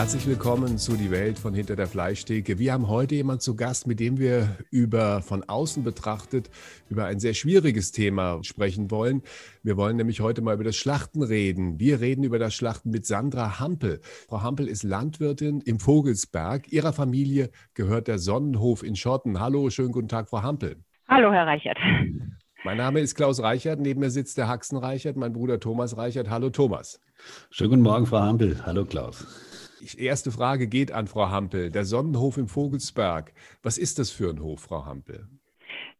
Herzlich willkommen zu Die Welt von hinter der Fleischtheke. Wir haben heute jemanden zu Gast, mit dem wir über von außen betrachtet über ein sehr schwieriges Thema sprechen wollen. Wir wollen nämlich heute mal über das Schlachten reden. Wir reden über das Schlachten mit Sandra Hampel. Frau Hampel ist Landwirtin im Vogelsberg. Ihrer Familie gehört der Sonnenhof in Schotten. Hallo, schönen guten Tag, Frau Hampel. Hallo, Herr Reichert. Mein Name ist Klaus Reichert. Neben mir sitzt der Haxen Reichert, mein Bruder Thomas Reichert. Hallo, Thomas. Schönen guten Morgen, Frau Hampel. Hallo, Klaus. Die erste Frage geht an Frau Hampel. Der Sonnenhof im Vogelsberg. Was ist das für ein Hof, Frau Hampel?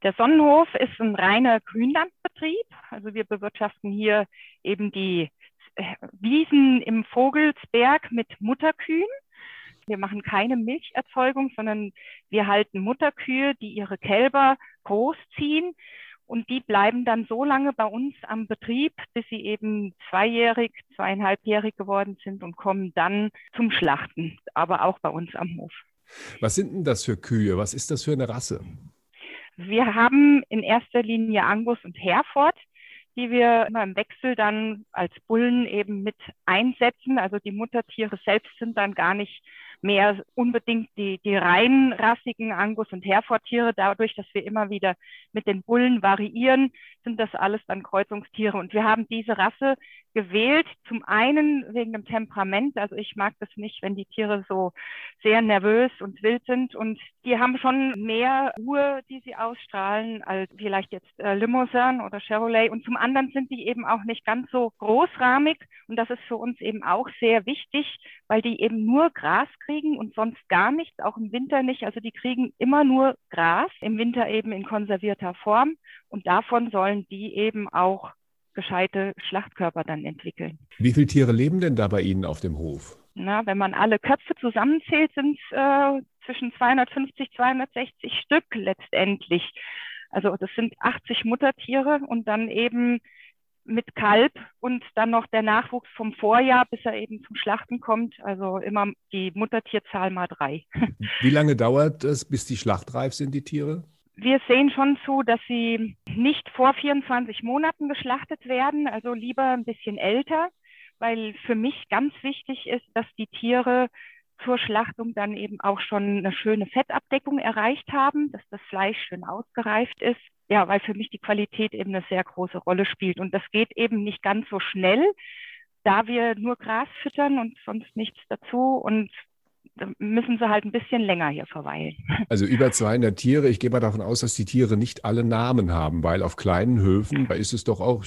Der Sonnenhof ist ein reiner Grünlandbetrieb. Also wir bewirtschaften hier eben die äh, Wiesen im Vogelsberg mit Mutterkühen. Wir machen keine Milcherzeugung, sondern wir halten Mutterkühe, die ihre Kälber großziehen und die bleiben dann so lange bei uns am Betrieb, bis sie eben zweijährig, zweieinhalbjährig geworden sind und kommen dann zum Schlachten, aber auch bei uns am Hof. Was sind denn das für Kühe? Was ist das für eine Rasse? Wir haben in erster Linie Angus und Hereford, die wir immer im Wechsel dann als Bullen eben mit einsetzen. Also die Muttertiere selbst sind dann gar nicht mehr unbedingt die, die rein rassigen Angus- und Hereford-Tiere. Dadurch, dass wir immer wieder mit den Bullen variieren, sind das alles dann Kreuzungstiere. Und wir haben diese Rasse gewählt, zum einen wegen dem Temperament. Also ich mag das nicht, wenn die Tiere so sehr nervös und wild sind. Und die haben schon mehr Ruhe, die sie ausstrahlen, als vielleicht jetzt äh, Limousin oder Chevrolet. Und zum anderen sind die eben auch nicht ganz so großrahmig. Und das ist für uns eben auch sehr wichtig, weil die eben nur Gras kriegen und sonst gar nichts, auch im Winter nicht. Also die kriegen immer nur Gras, im Winter eben in konservierter Form. Und davon sollen die eben auch gescheite Schlachtkörper dann entwickeln. Wie viele Tiere leben denn da bei Ihnen auf dem Hof? Na, wenn man alle Köpfe zusammenzählt, sind es äh, zwischen 250, 260 Stück letztendlich. Also das sind 80 Muttertiere und dann eben mit Kalb und dann noch der Nachwuchs vom Vorjahr, bis er eben zum Schlachten kommt. Also immer die Muttertierzahl mal drei. Wie lange dauert es, bis die schlachtreif sind, die Tiere? Wir sehen schon zu, dass sie nicht vor 24 Monaten geschlachtet werden, also lieber ein bisschen älter, weil für mich ganz wichtig ist, dass die Tiere zur Schlachtung dann eben auch schon eine schöne Fettabdeckung erreicht haben, dass das Fleisch schön ausgereift ist. Ja, weil für mich die Qualität eben eine sehr große Rolle spielt. Und das geht eben nicht ganz so schnell, da wir nur Gras füttern und sonst nichts dazu. Und müssen sie halt ein bisschen länger hier verweilen. Also über 200 Tiere. Ich gehe mal davon aus, dass die Tiere nicht alle Namen haben, weil auf kleinen Höfen, da ist es doch auch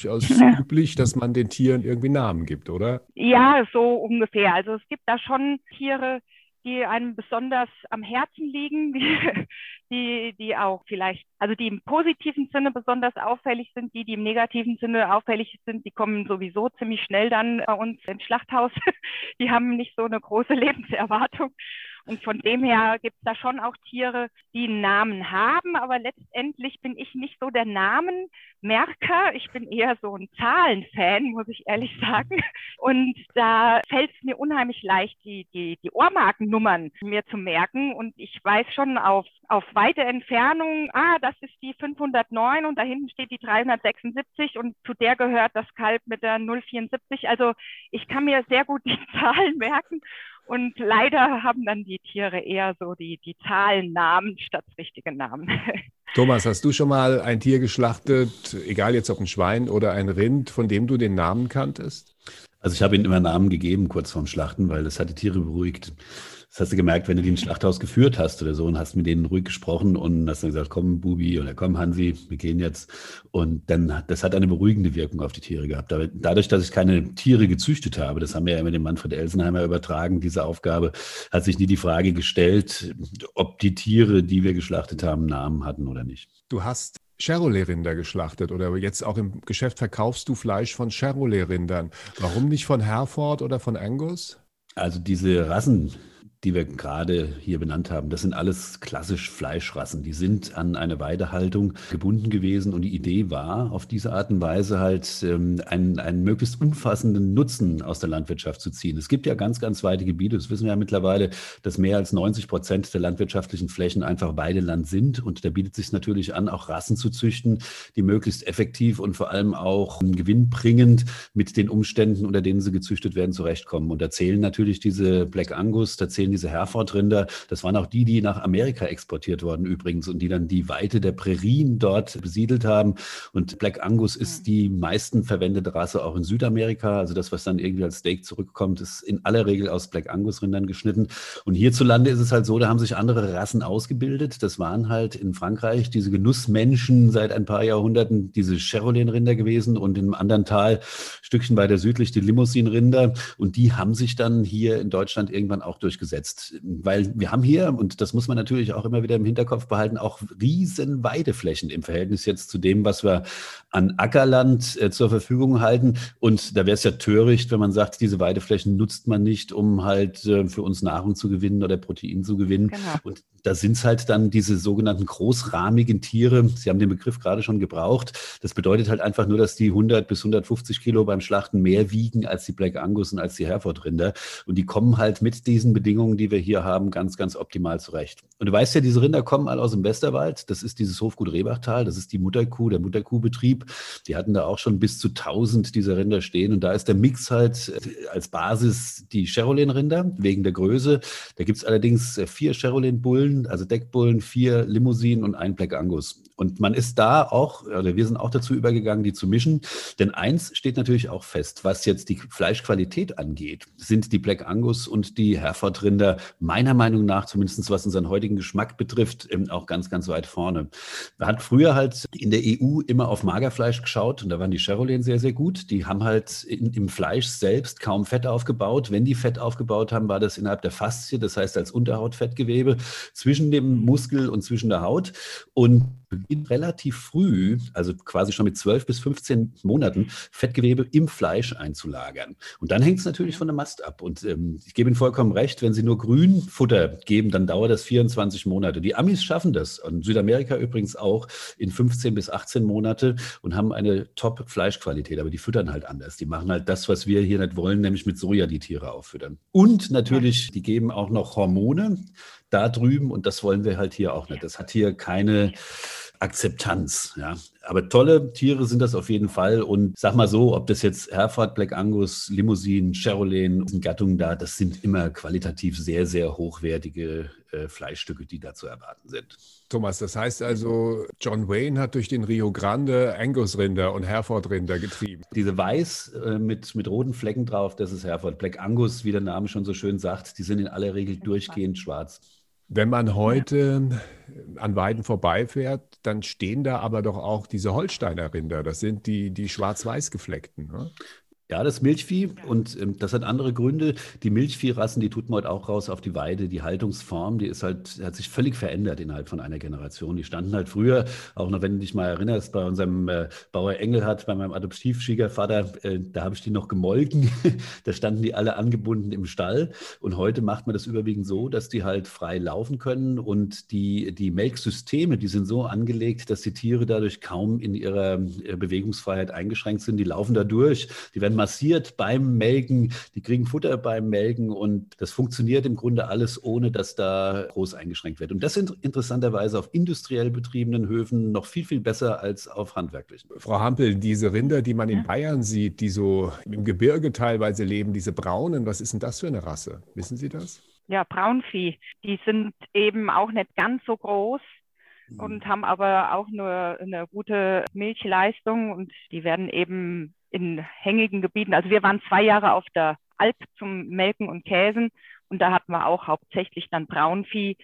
üblich, dass man den Tieren irgendwie Namen gibt, oder? Ja, so ungefähr. Also es gibt da schon Tiere, die einem besonders am Herzen liegen, die, die, auch vielleicht, also die im positiven Sinne besonders auffällig sind, die, die im negativen Sinne auffällig sind, die kommen sowieso ziemlich schnell dann bei uns ins Schlachthaus. Die haben nicht so eine große Lebenserwartung. Und von dem her gibt es da schon auch Tiere, die einen Namen haben, aber letztendlich bin ich nicht so der Namenmerker. Ich bin eher so ein Zahlenfan, muss ich ehrlich sagen. Und da fällt es mir unheimlich leicht, die, die, die Ohrmarkennummern mir zu merken. Und ich weiß schon auf, auf weite Entfernung, ah, das ist die 509 und da hinten steht die 376 und zu der gehört das Kalb mit der 074. Also ich kann mir sehr gut die Zahlen merken und leider haben dann die Tiere eher so die, die Zahlennamen statt richtige Namen. Thomas, hast du schon mal ein Tier geschlachtet, egal jetzt ob ein Schwein oder ein Rind, von dem du den Namen kanntest? Also ich habe ihnen immer Namen gegeben kurz vorm Schlachten, weil das hat die Tiere beruhigt. Das hast du gemerkt, wenn du die ins Schlachthaus geführt hast oder so und hast mit denen ruhig gesprochen und hast dann gesagt, komm Bubi oder komm Hansi, wir gehen jetzt. Und dann, das hat eine beruhigende Wirkung auf die Tiere gehabt. Dadurch, dass ich keine Tiere gezüchtet habe, das haben wir ja immer dem Manfred Elsenheimer übertragen, diese Aufgabe, hat sich nie die Frage gestellt, ob die Tiere, die wir geschlachtet haben, Namen hatten oder nicht. Du hast Chevrolet-Rinder geschlachtet oder jetzt auch im Geschäft verkaufst du Fleisch von Chevrolet-Rindern. Warum nicht von Herford oder von Angus? Also diese Rassen, die wir gerade hier benannt haben, das sind alles klassisch Fleischrassen. Die sind an eine Weidehaltung gebunden gewesen und die Idee war, auf diese Art und Weise halt ähm, einen, einen möglichst umfassenden Nutzen aus der Landwirtschaft zu ziehen. Es gibt ja ganz, ganz weite Gebiete, das wissen wir ja mittlerweile, dass mehr als 90 Prozent der landwirtschaftlichen Flächen einfach Weideland sind und da bietet sich natürlich an, auch Rassen zu züchten, die möglichst effektiv und vor allem auch gewinnbringend mit den Umständen, unter denen sie gezüchtet werden, zurechtkommen. Und da zählen natürlich diese Black Angus, da zählen diese Hereford-Rinder, das waren auch die, die nach Amerika exportiert wurden übrigens und die dann die Weite der Prärien dort besiedelt haben. Und Black Angus ist mhm. die meisten verwendete Rasse auch in Südamerika. Also das, was dann irgendwie als Steak zurückkommt, ist in aller Regel aus Black Angus-Rindern geschnitten. Und hierzulande ist es halt so, da haben sich andere Rassen ausgebildet. Das waren halt in Frankreich diese Genussmenschen seit ein paar Jahrhunderten, diese Cherolen-Rinder gewesen und im anderen Tal, Stückchen weiter südlich, die Limousin-Rinder. Und die haben sich dann hier in Deutschland irgendwann auch durchgesetzt umgesetzt. Weil wir haben hier, und das muss man natürlich auch immer wieder im Hinterkopf behalten, auch riesen Weideflächen im Verhältnis jetzt zu dem, was wir an Ackerland äh, zur Verfügung halten. Und da wäre es ja töricht, wenn man sagt, diese Weideflächen nutzt man nicht, um halt äh, für uns Nahrung zu gewinnen oder Protein zu gewinnen. Genau. Und da sind es halt dann diese sogenannten großrahmigen Tiere. Sie haben den Begriff gerade schon gebraucht. Das bedeutet halt einfach nur, dass die 100 bis 150 Kilo beim Schlachten mehr wiegen als die Black Angus und als die Hereford-Rinder. Und die kommen halt mit diesen Bedingungen, die wir hier haben, ganz, ganz optimal zurecht. Und du weißt ja, diese Rinder kommen alle aus dem Westerwald. Das ist dieses Hofgut Rehbachtal. Das ist die Mutterkuh, der Mutterkuhbetrieb. Die hatten da auch schon bis zu 1000 dieser Rinder stehen. Und da ist der Mix halt äh, als Basis die Cherolen-Rinder wegen der Größe. Da gibt es allerdings äh, vier Cherolen-Bullen Bullen, also Deckbullen, vier Limousinen und ein Black Angus. Und man ist da auch, oder wir sind auch dazu übergegangen, die zu mischen. Denn eins steht natürlich auch fest, was jetzt die Fleischqualität angeht, sind die Black Angus und die Hereford-Rinder meiner Meinung nach, zumindest was unseren heutigen Geschmack betrifft, auch ganz, ganz weit vorne. Man hat früher halt in der EU immer auf Magerfleisch geschaut und da waren die Cherolen sehr, sehr gut. Die haben halt in, im Fleisch selbst kaum Fett aufgebaut. Wenn die Fett aufgebaut haben, war das innerhalb der Faszie, das heißt als Unterhautfettgewebe zwischen dem Muskel und zwischen der Haut. Und beginnt relativ früh, also quasi schon mit 12 bis 15 Monaten, Fettgewebe im Fleisch einzulagern. Und dann hängt es natürlich von der Mast ab. Und ähm, ich gebe Ihnen vollkommen recht, wenn Sie nur Grünfutter geben, dann dauert das 24 Monate. Die Amis schaffen das. Und Südamerika übrigens auch in 15 bis 18 Monate und haben eine Top-Fleischqualität. Aber die füttern halt anders. Die machen halt das, was wir hier nicht wollen, nämlich mit Soja die Tiere auffüttern. Und natürlich, die geben auch noch Hormone da drüben und das wollen wir halt hier auch nicht. Das hat hier keine Akzeptanz. Ja. Aber tolle Tiere sind das auf jeden Fall. Und sag mal so, ob das jetzt Herford, Black Angus, Limousin, Cherolen, Gattungen da, das sind immer qualitativ sehr, sehr hochwertige äh, Fleischstücke, die da zu erwarten sind. Thomas, das heißt also, John Wayne hat durch den Rio Grande Angus-Rinder und Hereford-Rinder getrieben. Diese weiß äh, mit, mit roten Flecken drauf, das ist Hereford. Black Angus, wie der Name schon so schön sagt, die sind in aller Regel durchgehend schwarz. Wenn man heute ja. an Weiden vorbeifährt, dann stehen da aber doch auch diese Holsteiner Rinder. Das sind die, die schwarz-weiß gefleckten. Ne? Ja, das Milchvieh und ähm, das hat andere Gründe. Die Milchviehrassen, die tut man heute auch raus auf die Weide. Die Haltungsform, die ist halt, hat sich völlig verändert innerhalb von einer Generation. Die standen halt früher, auch noch wenn du dich mal erinnerst, bei unserem äh, Bauer Engelhardt, bei meinem Adoptivschwiegervater, äh, da habe ich die noch gemolken. da standen die alle angebunden im Stall. Und heute macht man das überwiegend so, dass die halt frei laufen können und die, die Melksysteme, die sind so angelegt, dass die Tiere dadurch kaum in ihrer äh, Bewegungsfreiheit eingeschränkt sind. Die laufen da durch, die werden massiert beim Melken, die kriegen Futter beim Melken und das funktioniert im Grunde alles, ohne dass da groß eingeschränkt wird. Und das sind interessanterweise auf industriell betriebenen Höfen noch viel, viel besser als auf handwerklichen. Frau Hampel, diese Rinder, die man in Bayern sieht, die so im Gebirge teilweise leben, diese braunen, was ist denn das für eine Rasse? Wissen Sie das? Ja, Braunvieh. Die sind eben auch nicht ganz so groß und haben aber auch nur eine gute Milchleistung und die werden eben in hängigen Gebieten. Also wir waren zwei Jahre auf der Alp zum Melken und Käsen und da hatten wir auch hauptsächlich dann Braunvieh,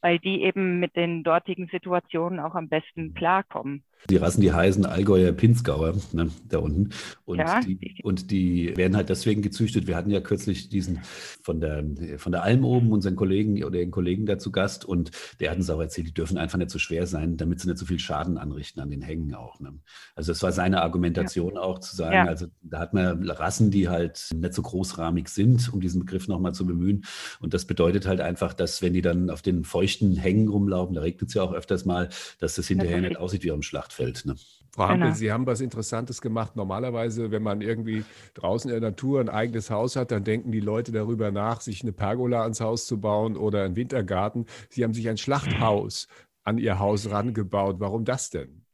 weil die eben mit den dortigen Situationen auch am besten klarkommen. Die Rassen, die heißen Allgäuer Pinzgauer, ne, da unten. Und, ja. die, und die werden halt deswegen gezüchtet. Wir hatten ja kürzlich diesen von der, von der Alm oben, unseren Kollegen oder den Kollegen da zu Gast. Und der hat uns auch erzählt, die dürfen einfach nicht so schwer sein, damit sie nicht so viel Schaden anrichten an den Hängen auch. Ne? Also das war seine Argumentation ja. auch zu sagen, ja. also da hat man Rassen, die halt nicht so großrahmig sind, um diesen Begriff nochmal zu bemühen. Und das bedeutet halt einfach, dass wenn die dann auf den feuchten Hängen rumlaufen, da regnet es ja auch öfters mal, dass das hinterher nicht aussieht wie am Schlachtfeld. Ne? Frau Hampel, genau. Sie haben was Interessantes gemacht. Normalerweise, wenn man irgendwie draußen in der Natur ein eigenes Haus hat, dann denken die Leute darüber nach, sich eine Pergola ans Haus zu bauen oder einen Wintergarten. Sie haben sich ein Schlachthaus an Ihr Haus rangebaut. Warum das denn?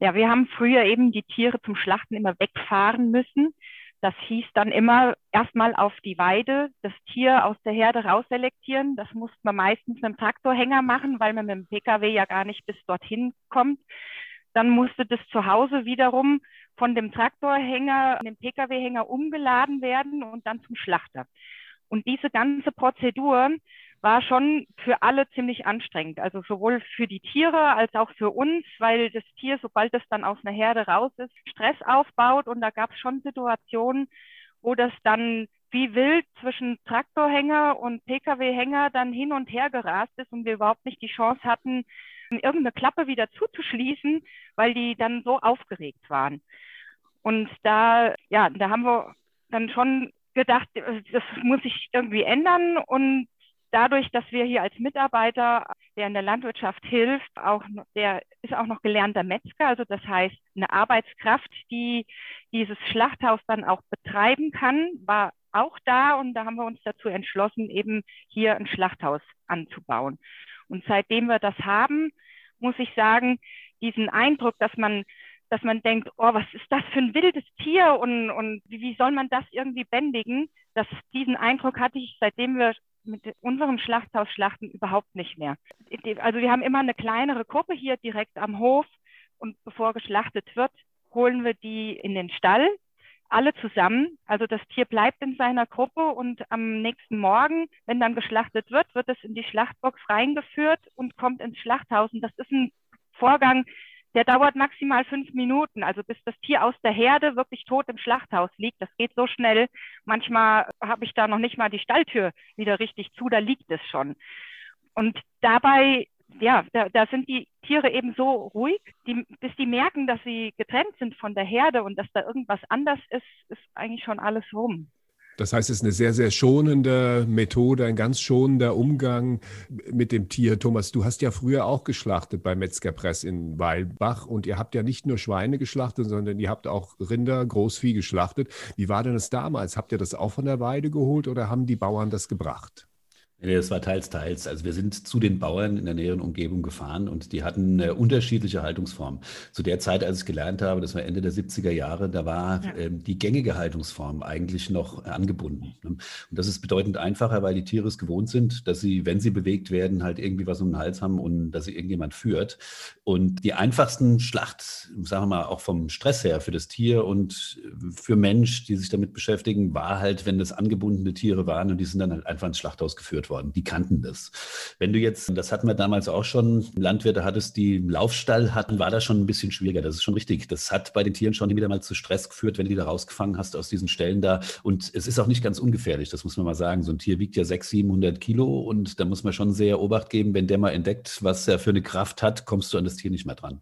Ja, wir haben früher eben die Tiere zum Schlachten immer wegfahren müssen. Das hieß dann immer erstmal auf die Weide das Tier aus der Herde rausselektieren. Das musste man meistens mit einem Traktorhänger machen, weil man mit dem Pkw ja gar nicht bis dorthin kommt. Dann musste das zu Hause wiederum von dem Traktorhänger, dem Pkw-Hänger umgeladen werden und dann zum Schlachter. Und diese ganze Prozedur war schon für alle ziemlich anstrengend. Also sowohl für die Tiere als auch für uns, weil das Tier, sobald es dann aus einer Herde raus ist, Stress aufbaut. Und da gab es schon Situationen, wo das dann wie wild zwischen Traktorhänger und Pkw-Hänger dann hin und her gerast ist und wir überhaupt nicht die Chance hatten, irgendeine Klappe wieder zuzuschließen, weil die dann so aufgeregt waren. Und da, ja, da haben wir dann schon gedacht, das muss sich irgendwie ändern und dadurch, dass wir hier als Mitarbeiter, der in der Landwirtschaft hilft, auch der ist auch noch gelernter Metzger, also das heißt eine Arbeitskraft, die dieses Schlachthaus dann auch betreiben kann, war auch da und da haben wir uns dazu entschlossen, eben hier ein Schlachthaus anzubauen. Und seitdem wir das haben, muss ich sagen, diesen Eindruck, dass man dass man denkt, oh, was ist das für ein wildes Tier und, und wie soll man das irgendwie bändigen? Das, diesen Eindruck hatte ich, seitdem wir mit unserem Schlachthaus schlachten, überhaupt nicht mehr. Also wir haben immer eine kleinere Gruppe hier direkt am Hof und bevor geschlachtet wird, holen wir die in den Stall, alle zusammen. Also das Tier bleibt in seiner Gruppe und am nächsten Morgen, wenn dann geschlachtet wird, wird es in die Schlachtbox reingeführt und kommt ins Schlachthaus. Und das ist ein Vorgang, der dauert maximal fünf Minuten, also bis das Tier aus der Herde wirklich tot im Schlachthaus liegt. Das geht so schnell. Manchmal habe ich da noch nicht mal die Stalltür wieder richtig zu, da liegt es schon. Und dabei, ja, da, da sind die Tiere eben so ruhig, die, bis die merken, dass sie getrennt sind von der Herde und dass da irgendwas anders ist, ist eigentlich schon alles rum. Das heißt, es ist eine sehr, sehr schonende Methode, ein ganz schonender Umgang mit dem Tier. Thomas, du hast ja früher auch geschlachtet bei Metzgerpress in Weilbach und ihr habt ja nicht nur Schweine geschlachtet, sondern ihr habt auch Rinder, Großvieh geschlachtet. Wie war denn das damals? Habt ihr das auch von der Weide geholt oder haben die Bauern das gebracht? Nee, das war teils, teils. Also wir sind zu den Bauern in der näheren Umgebung gefahren und die hatten eine unterschiedliche Haltungsform. Zu der Zeit, als ich gelernt habe, das war Ende der 70er Jahre, da war ja. ähm, die gängige Haltungsform eigentlich noch angebunden. Ne? Und das ist bedeutend einfacher, weil die Tiere es gewohnt sind, dass sie, wenn sie bewegt werden, halt irgendwie was um den Hals haben und dass sie irgendjemand führt. Und die einfachsten Schlacht, sagen wir mal, auch vom Stress her für das Tier und für Mensch, die sich damit beschäftigen, war halt, wenn das angebundene Tiere waren und die sind dann halt einfach ins Schlachthaus geführt worden. Die kannten das. Wenn du jetzt, das hatten wir damals auch schon, Landwirte hattest, die Laufstall hatten, war das schon ein bisschen schwieriger. Das ist schon richtig. Das hat bei den Tieren schon wieder mal zu Stress geführt, wenn du die da rausgefangen hast aus diesen Stellen da. Und es ist auch nicht ganz ungefährlich, das muss man mal sagen. So ein Tier wiegt ja 600, 700 Kilo und da muss man schon sehr Obacht geben, wenn der mal entdeckt, was er für eine Kraft hat, kommst du an das Tier nicht mehr dran.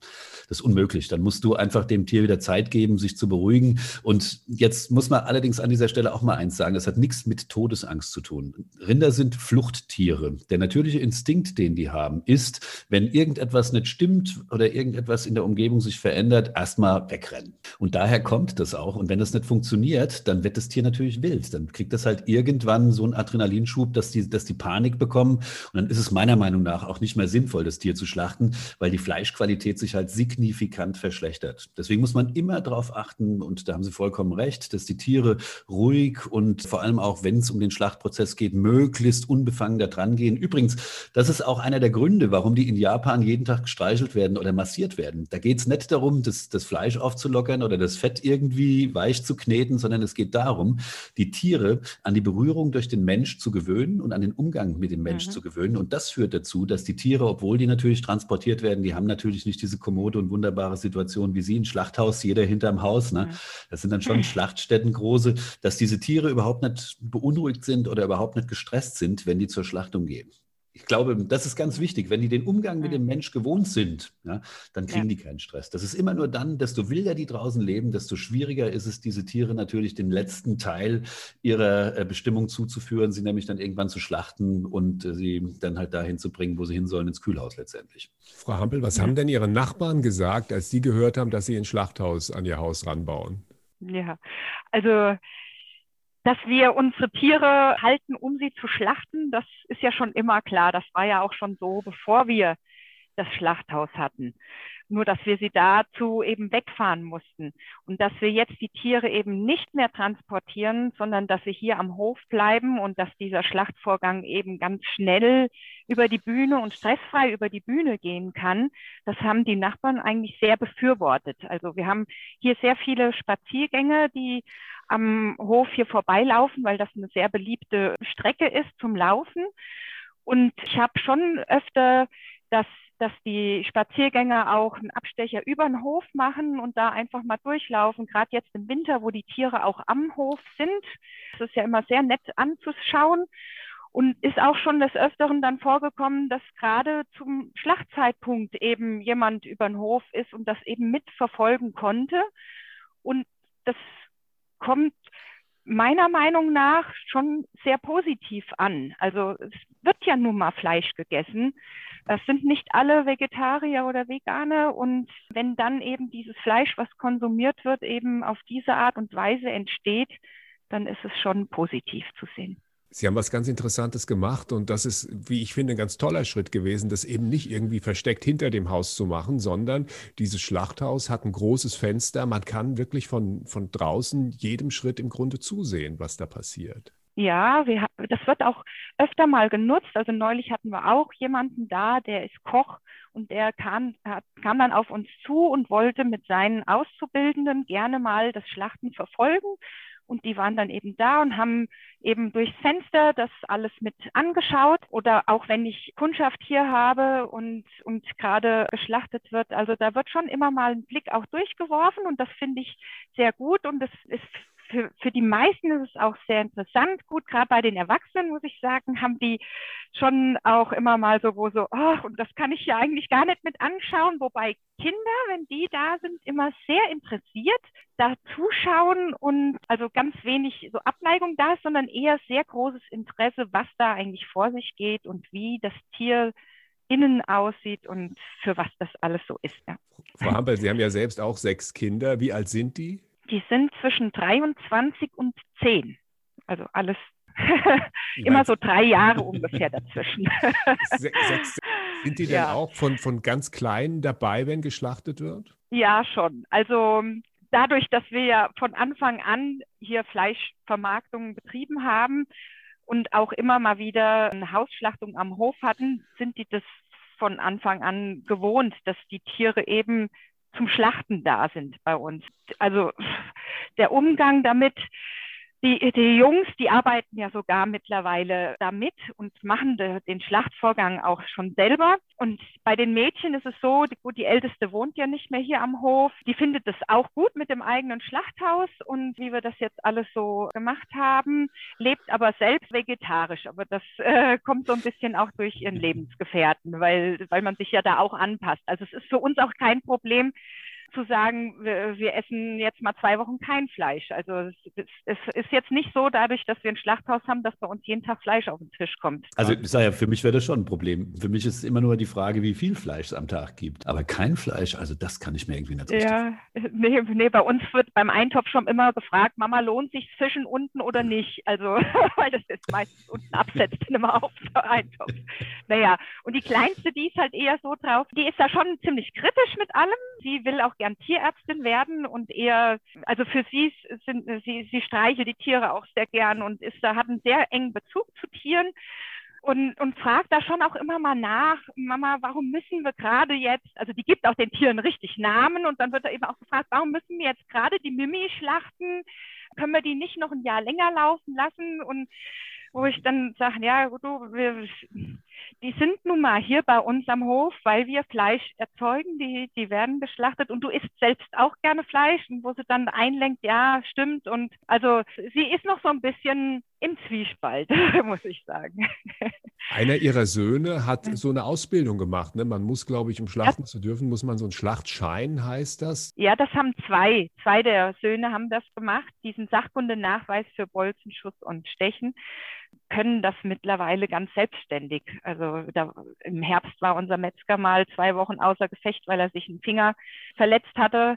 Das ist unmöglich. Dann musst du einfach dem Tier wieder Zeit geben, sich zu beruhigen. Und jetzt muss man allerdings an dieser Stelle auch mal eins sagen, das hat nichts mit Todesangst zu tun. Rinder sind Fl Fluchttiere. Der natürliche Instinkt, den die haben, ist, wenn irgendetwas nicht stimmt oder irgendetwas in der Umgebung sich verändert, erstmal wegrennen. Und daher kommt das auch. Und wenn das nicht funktioniert, dann wird das Tier natürlich wild. Dann kriegt das halt irgendwann so einen Adrenalinschub, dass die, dass die Panik bekommen. Und dann ist es meiner Meinung nach auch nicht mehr sinnvoll, das Tier zu schlachten, weil die Fleischqualität sich halt signifikant verschlechtert. Deswegen muss man immer darauf achten, und da haben Sie vollkommen recht, dass die Tiere ruhig und vor allem auch, wenn es um den Schlachtprozess geht, möglichst un unbefangen da dran gehen. Übrigens, das ist auch einer der Gründe, warum die in Japan jeden Tag gestreichelt werden oder massiert werden. Da geht es nicht darum, das, das Fleisch aufzulockern oder das Fett irgendwie weich zu kneten, sondern es geht darum, die Tiere an die Berührung durch den Mensch zu gewöhnen und an den Umgang mit dem Mensch mhm. zu gewöhnen. Und das führt dazu, dass die Tiere, obwohl die natürlich transportiert werden, die haben natürlich nicht diese kommode und wunderbare Situation wie sie, ein Schlachthaus, jeder hinterm Haus. Ne? Das sind dann schon Schlachtstätten große, dass diese Tiere überhaupt nicht beunruhigt sind oder überhaupt nicht gestresst sind, wenn die zur Schlachtung gehen ich glaube, das ist ganz wichtig. Wenn die den Umgang mit dem. Mensch gewohnt sind, ja, dann kriegen ja. die keinen Stress. Das ist immer nur dann, desto wilder die draußen leben, desto schwieriger ist es, diese Tiere natürlich den letzten Teil ihrer äh, Bestimmung zuzuführen, sie nämlich dann irgendwann zu schlachten und äh, sie dann halt dahin zu bringen, wo sie hin sollen, ins Kühlhaus letztendlich. Frau Hampel, was ja. haben denn Ihre Nachbarn gesagt, als Sie gehört haben, dass Sie ein Schlachthaus an Ihr Haus ranbauen? Ja, also dass wir unsere Tiere halten, um sie zu schlachten, das ist ja schon immer klar. Das war ja auch schon so, bevor wir das Schlachthaus hatten. Nur, dass wir sie dazu eben wegfahren mussten und dass wir jetzt die Tiere eben nicht mehr transportieren, sondern dass sie hier am Hof bleiben und dass dieser Schlachtvorgang eben ganz schnell über die Bühne und stressfrei über die Bühne gehen kann. Das haben die Nachbarn eigentlich sehr befürwortet. Also wir haben hier sehr viele Spaziergänge, die am Hof hier vorbeilaufen, weil das eine sehr beliebte Strecke ist zum Laufen. Und ich habe schon öfter, dass, dass die Spaziergänger auch einen Abstecher über den Hof machen und da einfach mal durchlaufen, gerade jetzt im Winter, wo die Tiere auch am Hof sind. Das ist ja immer sehr nett anzuschauen. Und ist auch schon des Öfteren dann vorgekommen, dass gerade zum Schlachtzeitpunkt eben jemand über den Hof ist und das eben mitverfolgen konnte. Und das kommt meiner Meinung nach schon sehr positiv an. Also es wird ja nun mal Fleisch gegessen. Das sind nicht alle Vegetarier oder Veganer. Und wenn dann eben dieses Fleisch, was konsumiert wird, eben auf diese Art und Weise entsteht, dann ist es schon positiv zu sehen. Sie haben was ganz Interessantes gemacht und das ist, wie ich finde, ein ganz toller Schritt gewesen, das eben nicht irgendwie versteckt hinter dem Haus zu machen, sondern dieses Schlachthaus hat ein großes Fenster. Man kann wirklich von, von draußen jedem Schritt im Grunde zusehen, was da passiert. Ja, wir, das wird auch öfter mal genutzt. Also neulich hatten wir auch jemanden da, der ist Koch und der kam, kam dann auf uns zu und wollte mit seinen Auszubildenden gerne mal das Schlachten verfolgen. Und die waren dann eben da und haben eben durchs Fenster das alles mit angeschaut. Oder auch wenn ich Kundschaft hier habe und, und gerade geschlachtet wird, also da wird schon immer mal ein Blick auch durchgeworfen und das finde ich sehr gut und das ist für, für die meisten ist es auch sehr interessant. Gut, gerade bei den Erwachsenen, muss ich sagen, haben die schon auch immer mal so, wo so, ach, und das kann ich ja eigentlich gar nicht mit anschauen. Wobei Kinder, wenn die da sind, immer sehr interessiert da zuschauen und also ganz wenig so Abneigung da ist, sondern eher sehr großes Interesse, was da eigentlich vor sich geht und wie das Tier innen aussieht und für was das alles so ist. Ja. Frau Hampel, Sie haben ja selbst auch sechs Kinder. Wie alt sind die? Die sind zwischen 23 und 10. Also alles immer so drei Jahre ungefähr dazwischen. Sechs, sind die denn ja. auch von, von ganz kleinen dabei, wenn geschlachtet wird? Ja, schon. Also dadurch, dass wir ja von Anfang an hier Fleischvermarktungen betrieben haben und auch immer mal wieder eine Hausschlachtung am Hof hatten, sind die das von Anfang an gewohnt, dass die Tiere eben zum Schlachten da sind bei uns. Also der Umgang damit, die, die Jungs, die arbeiten ja sogar mittlerweile damit und machen de, den Schlachtvorgang auch schon selber. Und bei den Mädchen ist es so, die, gut, die Älteste wohnt ja nicht mehr hier am Hof. Die findet es auch gut mit dem eigenen Schlachthaus und wie wir das jetzt alles so gemacht haben, lebt aber selbst vegetarisch. Aber das äh, kommt so ein bisschen auch durch ihren Lebensgefährten, weil, weil man sich ja da auch anpasst. Also es ist für uns auch kein Problem, zu sagen, wir, wir, essen jetzt mal zwei Wochen kein Fleisch. Also es, es, ist jetzt nicht so, dadurch, dass wir ein Schlachthaus haben, dass bei uns jeden Tag Fleisch auf den Tisch kommt. Also ich sage ja, für mich wäre das schon ein Problem. Für mich ist immer nur die Frage, wie viel Fleisch es am Tag gibt. Aber kein Fleisch, also das kann ich mir irgendwie nicht Ja, nee, nee, bei uns wird beim Eintopf schon immer gefragt, Mama, lohnt sich Fischen unten oder nicht? Also, weil das ist meistens unten absetzt immer auf der Eintopf. Naja, und die Kleinste, die ist halt eher so drauf, die ist da schon ziemlich kritisch mit allem. Sie will auch gern Tierärztin werden und eher, also für sie sind, sie, sie streichelt die Tiere auch sehr gern und ist da, hat einen sehr engen Bezug zu Tieren. und, und fragt da schon auch immer mal nach, Mama, warum müssen wir gerade jetzt, also die gibt auch den Tieren richtig Namen und dann wird da eben auch gefragt, warum müssen wir jetzt gerade die Mimi schlachten? Können wir die nicht noch ein Jahr länger laufen lassen? Und wo ich dann sage, ja, du, wir, die sind nun mal hier bei uns am Hof, weil wir Fleisch erzeugen, die, die werden geschlachtet und du isst selbst auch gerne Fleisch und wo sie dann einlenkt, ja, stimmt. Und also sie ist noch so ein bisschen im Zwiespalt, muss ich sagen. Einer ihrer Söhne hat so eine Ausbildung gemacht. Ne? Man muss, glaube ich, um schlachten ja. zu dürfen, muss man so einen Schlachtschein, heißt das? Ja, das haben zwei. Zwei der Söhne haben das gemacht, diesen Sachkundenachweis für Bolzenschuss und Stechen können das mittlerweile ganz selbstständig. Also da, im Herbst war unser Metzger mal zwei Wochen außer Gefecht, weil er sich einen Finger verletzt hatte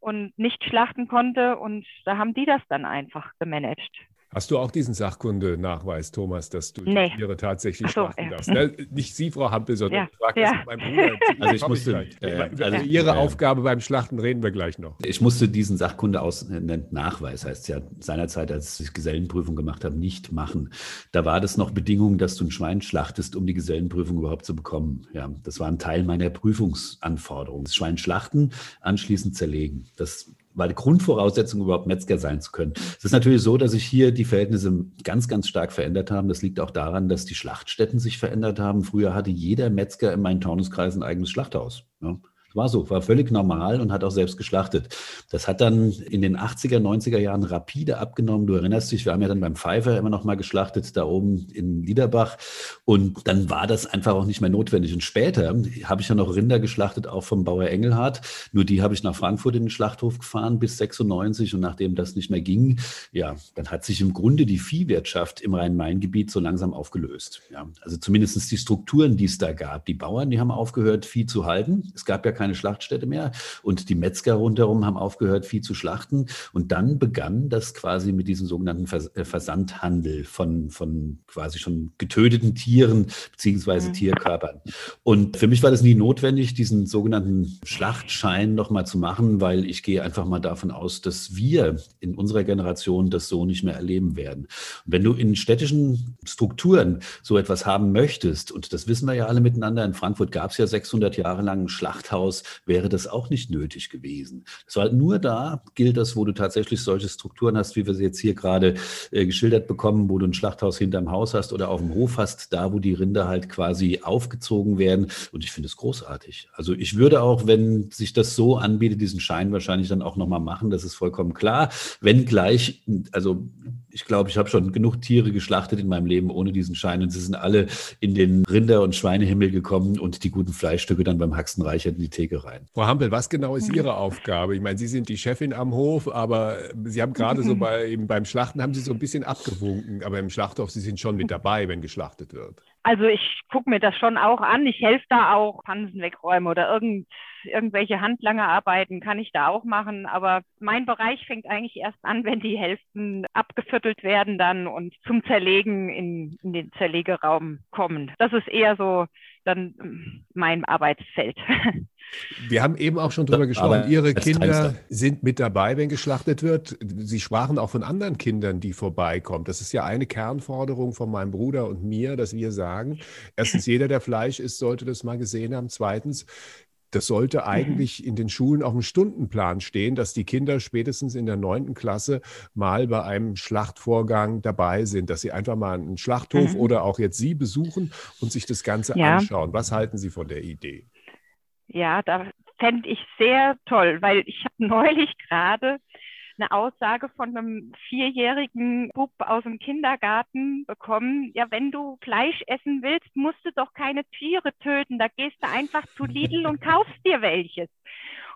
und nicht schlachten konnte. Und da haben die das dann einfach gemanagt. Hast du auch diesen Sachkundenachweis, Thomas, dass du nee. die Tiere tatsächlich so, schlachten ja. darfst? Ne? Nicht Sie, Frau Hampel, sondern ja. ich ja. meinem Bruder. Also ich musste, äh, also Ihre äh, Aufgabe beim Schlachten reden wir gleich noch. Ich musste diesen Sachkunde-Nachweis, heißt es ja seinerzeit, als ich Gesellenprüfung gemacht habe, nicht machen. Da war das noch Bedingung, dass du ein Schwein schlachtest, um die Gesellenprüfung überhaupt zu bekommen. Ja, das war ein Teil meiner Prüfungsanforderungen. Das Schwein schlachten, anschließend zerlegen. Das war die Grundvoraussetzung, überhaupt Metzger sein zu können. Es ist natürlich so, dass sich hier die Verhältnisse ganz, ganz stark verändert haben. Das liegt auch daran, dass die Schlachtstätten sich verändert haben. Früher hatte jeder Metzger im Main-Taunus-Kreis ein eigenes Schlachthaus. Ja. War so, war völlig normal und hat auch selbst geschlachtet. Das hat dann in den 80er, 90er Jahren rapide abgenommen. Du erinnerst dich, wir haben ja dann beim Pfeifer immer noch mal geschlachtet, da oben in Liederbach. Und dann war das einfach auch nicht mehr notwendig. Und später habe ich ja noch Rinder geschlachtet, auch vom Bauer Engelhardt. Nur die habe ich nach Frankfurt in den Schlachthof gefahren bis 96. Und nachdem das nicht mehr ging, ja, dann hat sich im Grunde die Viehwirtschaft im Rhein-Main-Gebiet so langsam aufgelöst. Ja, also zumindest die Strukturen, die es da gab. Die Bauern, die haben aufgehört, Vieh zu halten. Es gab ja keine keine Schlachtstätte mehr und die Metzger rundherum haben aufgehört, Vieh zu schlachten. Und dann begann das quasi mit diesem sogenannten äh, Versandhandel von, von quasi schon getöteten Tieren beziehungsweise mhm. Tierkörpern. Und für mich war das nie notwendig, diesen sogenannten Schlachtschein nochmal zu machen, weil ich gehe einfach mal davon aus, dass wir in unserer Generation das so nicht mehr erleben werden. Und wenn du in städtischen Strukturen so etwas haben möchtest, und das wissen wir ja alle miteinander, in Frankfurt gab es ja 600 Jahre lang ein Schlachthaus, aus wäre das auch nicht nötig gewesen. Es war halt nur da, gilt das, wo du tatsächlich solche Strukturen hast, wie wir sie jetzt hier gerade äh, geschildert bekommen, wo du ein Schlachthaus hinterm Haus hast oder auf dem Hof hast, da wo die Rinder halt quasi aufgezogen werden. Und ich finde es großartig. Also ich würde auch, wenn sich das so anbietet, diesen Schein wahrscheinlich dann auch nochmal machen, das ist vollkommen klar. Wenn gleich, also ich glaube, ich habe schon genug Tiere geschlachtet in meinem Leben ohne diesen Schein und sie sind alle in den Rinder- und Schweinehimmel gekommen und die guten Fleischstücke dann beim Haxenreicher in die Theke rein. Frau Hampel, was genau ist Ihre Aufgabe? Ich meine, Sie sind die Chefin am Hof, aber Sie haben gerade so bei, eben beim Schlachten haben Sie so ein bisschen abgewunken, aber im Schlachthof, Sie sind schon mit dabei, wenn geschlachtet wird. Also ich gucke mir das schon auch an. Ich helfe da auch, Pansen wegräumen oder irgend, irgendwelche Handlangerarbeiten kann ich da auch machen. Aber mein Bereich fängt eigentlich erst an, wenn die Hälften abgeviertelt werden dann und zum Zerlegen in, in den Zerlegeraum kommen. Das ist eher so dann mein Arbeitsfeld. Wir haben eben auch schon drüber gesprochen. Aber Ihre Kinder sind mit dabei, wenn geschlachtet wird. Sie sprachen auch von anderen Kindern, die vorbeikommen. Das ist ja eine Kernforderung von meinem Bruder und mir, dass wir sagen, erstens, jeder, der Fleisch isst, sollte das mal gesehen haben. Zweitens, das sollte eigentlich in den Schulen auf dem Stundenplan stehen, dass die Kinder spätestens in der neunten Klasse mal bei einem Schlachtvorgang dabei sind, dass sie einfach mal einen Schlachthof mhm. oder auch jetzt Sie besuchen und sich das Ganze ja. anschauen. Was halten Sie von der Idee? Ja, da fände ich sehr toll, weil ich habe neulich gerade eine Aussage von einem vierjährigen Bub aus dem Kindergarten bekommen, ja, wenn du Fleisch essen willst, musst du doch keine Tiere töten. Da gehst du einfach zu Lidl und kaufst dir welches.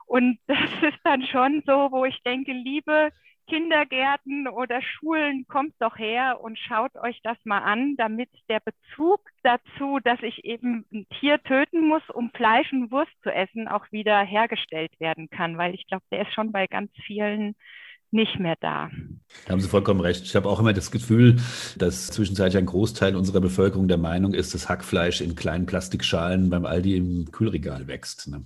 Und das ist dann schon so, wo ich denke, liebe Kindergärten oder Schulen, kommt doch her und schaut euch das mal an, damit der Bezug dazu, dass ich eben ein Tier töten muss, um Fleisch und Wurst zu essen, auch wieder hergestellt werden kann, weil ich glaube, der ist schon bei ganz vielen nicht mehr da. Da haben Sie vollkommen recht. Ich habe auch immer das Gefühl, dass zwischenzeitlich ein Großteil unserer Bevölkerung der Meinung ist, dass Hackfleisch in kleinen Plastikschalen beim Aldi im Kühlregal wächst. Ne?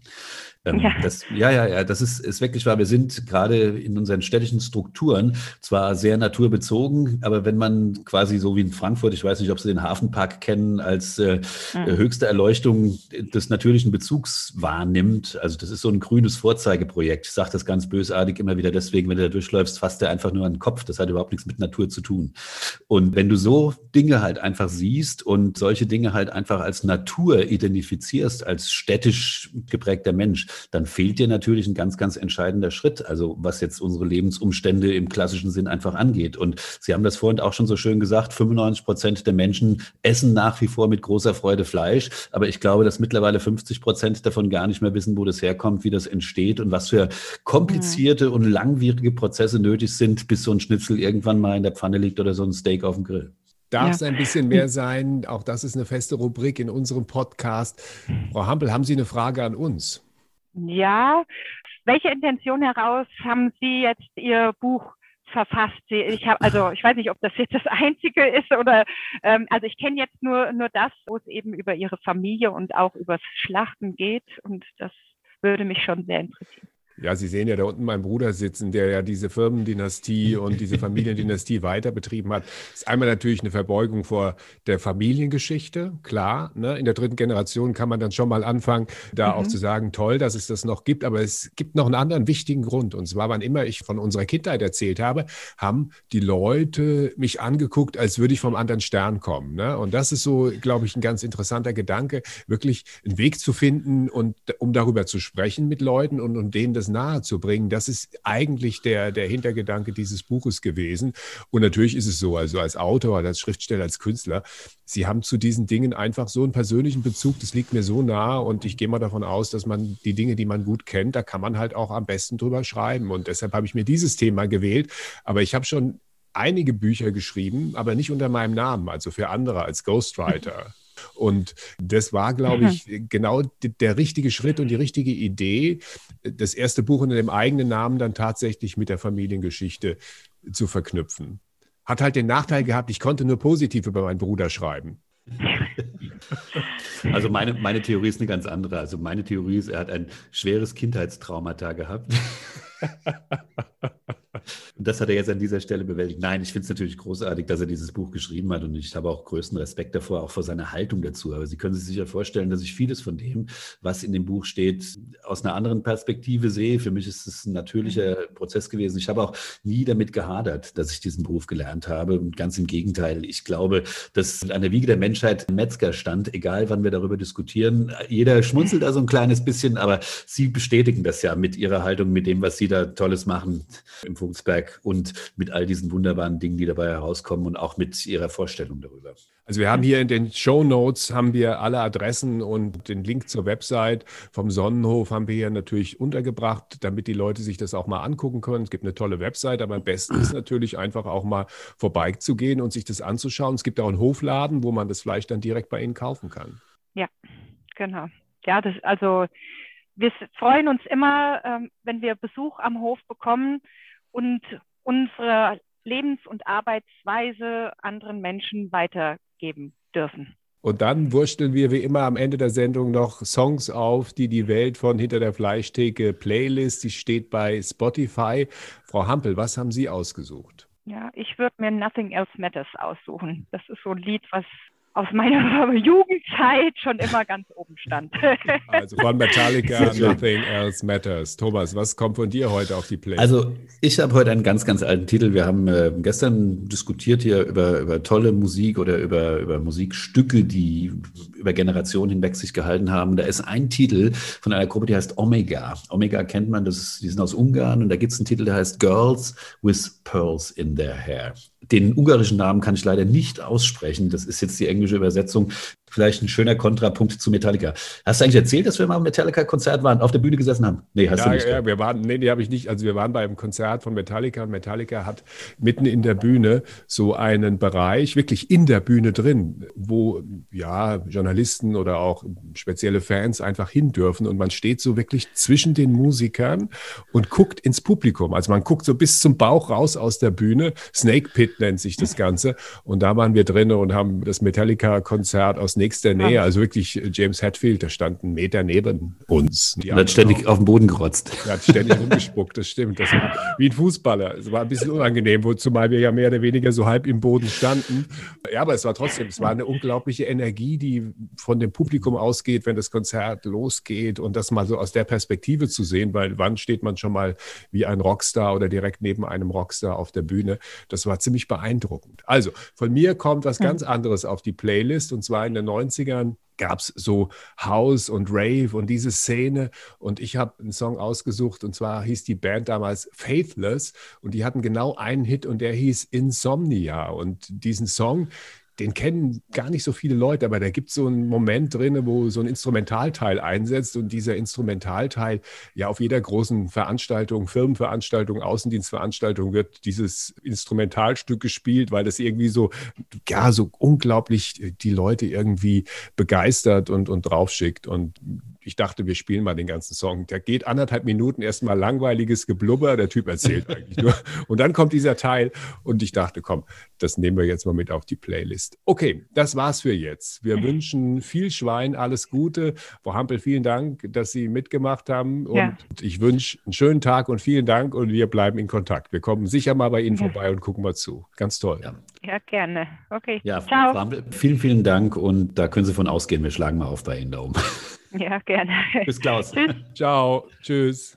Ähm, ja. Das, ja, ja, ja, das ist, ist wirklich wahr. Wir sind gerade in unseren städtischen Strukturen zwar sehr naturbezogen, aber wenn man quasi so wie in Frankfurt, ich weiß nicht, ob Sie den Hafenpark kennen, als äh, mhm. höchste Erleuchtung des natürlichen Bezugs wahrnimmt, also das ist so ein grünes Vorzeigeprojekt. Ich sage das ganz bösartig immer wieder deswegen, wenn du da durchläufst, fasst der einfach nur an den Kopf. Das hat überhaupt nichts mit Natur zu tun. Und wenn du so Dinge halt einfach siehst und solche Dinge halt einfach als Natur identifizierst, als städtisch geprägter Mensch, dann fehlt dir natürlich ein ganz, ganz entscheidender Schritt, also was jetzt unsere Lebensumstände im klassischen Sinn einfach angeht. Und Sie haben das vorhin auch schon so schön gesagt, 95 Prozent der Menschen essen nach wie vor mit großer Freude Fleisch, aber ich glaube, dass mittlerweile 50 Prozent davon gar nicht mehr wissen, wo das herkommt, wie das entsteht und was für komplizierte und langwierige Prozesse nötig sind, bis so ein Schnitzel irgendwann mal in der Pfanne liegt oder so ein Steak auf dem Grill darf es ja. ein bisschen mehr sein. Auch das ist eine feste Rubrik in unserem Podcast. Frau Hampel, haben Sie eine Frage an uns? Ja, welche Intention heraus haben Sie jetzt Ihr Buch verfasst? Ich habe, also ich weiß nicht, ob das jetzt das einzige ist oder ähm, also ich kenne jetzt nur nur das, wo es eben über Ihre Familie und auch übers Schlachten geht und das würde mich schon sehr interessieren. Ja, Sie sehen ja da unten meinen Bruder sitzen, der ja diese Firmendynastie und diese Familiendynastie weiter betrieben hat. Das ist einmal natürlich eine Verbeugung vor der Familiengeschichte, klar. Ne? In der dritten Generation kann man dann schon mal anfangen, da mhm. auch zu sagen, toll, dass es das noch gibt. Aber es gibt noch einen anderen wichtigen Grund. Und zwar, wann immer ich von unserer Kindheit erzählt habe, haben die Leute mich angeguckt, als würde ich vom anderen Stern kommen. Ne? Und das ist so, glaube ich, ein ganz interessanter Gedanke, wirklich einen Weg zu finden und um darüber zu sprechen mit Leuten und, und denen das das nahe zu bringen. Das ist eigentlich der, der Hintergedanke dieses Buches gewesen. Und natürlich ist es so, also als Autor, als Schriftsteller, als Künstler, Sie haben zu diesen Dingen einfach so einen persönlichen Bezug, das liegt mir so nah und ich gehe mal davon aus, dass man die Dinge, die man gut kennt, da kann man halt auch am besten drüber schreiben. Und deshalb habe ich mir dieses Thema gewählt. Aber ich habe schon einige Bücher geschrieben, aber nicht unter meinem Namen, also für andere als Ghostwriter. Und das war, glaube ich, mhm. genau der richtige Schritt und die richtige Idee, das erste Buch unter dem eigenen Namen dann tatsächlich mit der Familiengeschichte zu verknüpfen. Hat halt den Nachteil gehabt, ich konnte nur positiv über meinen Bruder schreiben. Also meine, meine Theorie ist eine ganz andere. Also meine Theorie ist, er hat ein schweres Kindheitstraumata gehabt. Und das hat er jetzt an dieser Stelle bewältigt. Nein, ich finde es natürlich großartig, dass er dieses Buch geschrieben hat und ich habe auch größten Respekt davor, auch vor seiner Haltung dazu. Aber Sie können sich sicher vorstellen, dass ich vieles von dem, was in dem Buch steht, aus einer anderen Perspektive sehe. Für mich ist es ein natürlicher Prozess gewesen. Ich habe auch nie damit gehadert, dass ich diesen Beruf gelernt habe. Und ganz im Gegenteil, ich glaube, dass an der Wiege der Menschheit ein Metzger stand, egal wann wir darüber diskutieren. Jeder schmunzelt da so ein kleines bisschen, aber Sie bestätigen das ja mit Ihrer Haltung, mit dem, was Sie da Tolles machen im Vogelsberg Netzwerk und mit all diesen wunderbaren Dingen, die dabei herauskommen und auch mit Ihrer Vorstellung darüber. Also wir haben hier in den Show Notes haben wir alle Adressen und den Link zur Website vom Sonnenhof haben wir hier natürlich untergebracht, damit die Leute sich das auch mal angucken können. Es gibt eine tolle Website, aber am besten ist natürlich einfach auch mal vorbeizugehen und sich das anzuschauen. Es gibt auch einen Hofladen, wo man das Fleisch dann direkt bei Ihnen kaufen kann. Ja, genau. Ja, das also wir freuen uns immer, ähm, wenn wir Besuch am Hof bekommen und unsere Lebens- und Arbeitsweise anderen Menschen weitergeben dürfen. Und dann wursteln wir wie immer am Ende der Sendung noch Songs auf, die die Welt von Hinter der Fleischtheke Playlist, die steht bei Spotify. Frau Hampel, was haben Sie ausgesucht? Ja, ich würde mir Nothing Else Matters aussuchen. Das ist so ein Lied, was aus meiner Jugendzeit schon immer ganz oben stand. Also von Metallica, Nothing Else Matters. Thomas, was kommt von dir heute auf die Playlist? Also ich habe heute einen ganz, ganz alten Titel. Wir haben äh, gestern diskutiert hier über, über tolle Musik oder über, über Musikstücke, die über Generationen hinweg sich gehalten haben. Da ist ein Titel von einer Gruppe, die heißt Omega. Omega kennt man, das ist, die sind aus Ungarn und da gibt es einen Titel, der heißt Girls with Pearls in Their Hair. Den ungarischen Namen kann ich leider nicht aussprechen. Das ist jetzt die englische Übersetzung. Vielleicht ein schöner Kontrapunkt zu Metallica. Hast du eigentlich erzählt, dass wir mal am Metallica-Konzert waren, auf der Bühne gesessen haben? Nee, hast ja, du nicht. Ja, wir waren, nee, die habe ich nicht. Also wir waren beim Konzert von Metallica und Metallica hat mitten in der Bühne so einen Bereich, wirklich in der Bühne drin, wo ja Journalisten oder auch spezielle Fans einfach hin dürfen und man steht so wirklich zwischen den Musikern und guckt ins Publikum. Also man guckt so bis zum Bauch raus aus der Bühne. Snake Pit nennt sich das Ganze. Und da waren wir drin und haben das Metallica-Konzert aus nächster Nähe, also wirklich James Hetfield, der stand einen Meter neben uns. Die hat ständig auch, auf den Boden gerotzt. Er hat ständig rumgespuckt, das stimmt. Das war wie ein Fußballer. Es war ein bisschen unangenehm, zumal wir ja mehr oder weniger so halb im Boden standen. Ja, aber es war trotzdem, es war eine unglaubliche Energie, die von dem Publikum ausgeht, wenn das Konzert losgeht und das mal so aus der Perspektive zu sehen, weil wann steht man schon mal wie ein Rockstar oder direkt neben einem Rockstar auf der Bühne? Das war ziemlich beeindruckend. Also, von mir kommt was ganz anderes auf die Playlist und zwar in den 90ern gab es so House und Rave und diese Szene. Und ich habe einen Song ausgesucht und zwar hieß die Band damals Faithless und die hatten genau einen Hit und der hieß Insomnia. Und diesen Song, den kennen gar nicht so viele Leute, aber da gibt es so einen Moment drin, wo so ein Instrumentalteil einsetzt und dieser Instrumentalteil, ja, auf jeder großen Veranstaltung, Firmenveranstaltung, Außendienstveranstaltung wird dieses Instrumentalstück gespielt, weil das irgendwie so, ja, so unglaublich die Leute irgendwie begeistert und, und draufschickt. Und ich dachte, wir spielen mal den ganzen Song. Der geht anderthalb Minuten, erstmal langweiliges Geblubber, der Typ erzählt eigentlich nur. Und dann kommt dieser Teil und ich dachte, komm, das nehmen wir jetzt mal mit auf die Playlist. Okay, das war's für jetzt. Wir wünschen viel Schwein, alles Gute. Frau Hampel, vielen Dank, dass Sie mitgemacht haben und ja. ich wünsche einen schönen Tag und vielen Dank und wir bleiben in Kontakt. Wir kommen sicher mal bei Ihnen ja. vorbei und gucken mal zu. Ganz toll. Ja, ja gerne. Okay, ja, ciao. Frau Hampel, vielen, vielen Dank und da können Sie von ausgehen. Wir schlagen mal auf bei Ihnen da oben. Ja, gerne. Bis Klaus. Tschüss. Ciao. Tschüss.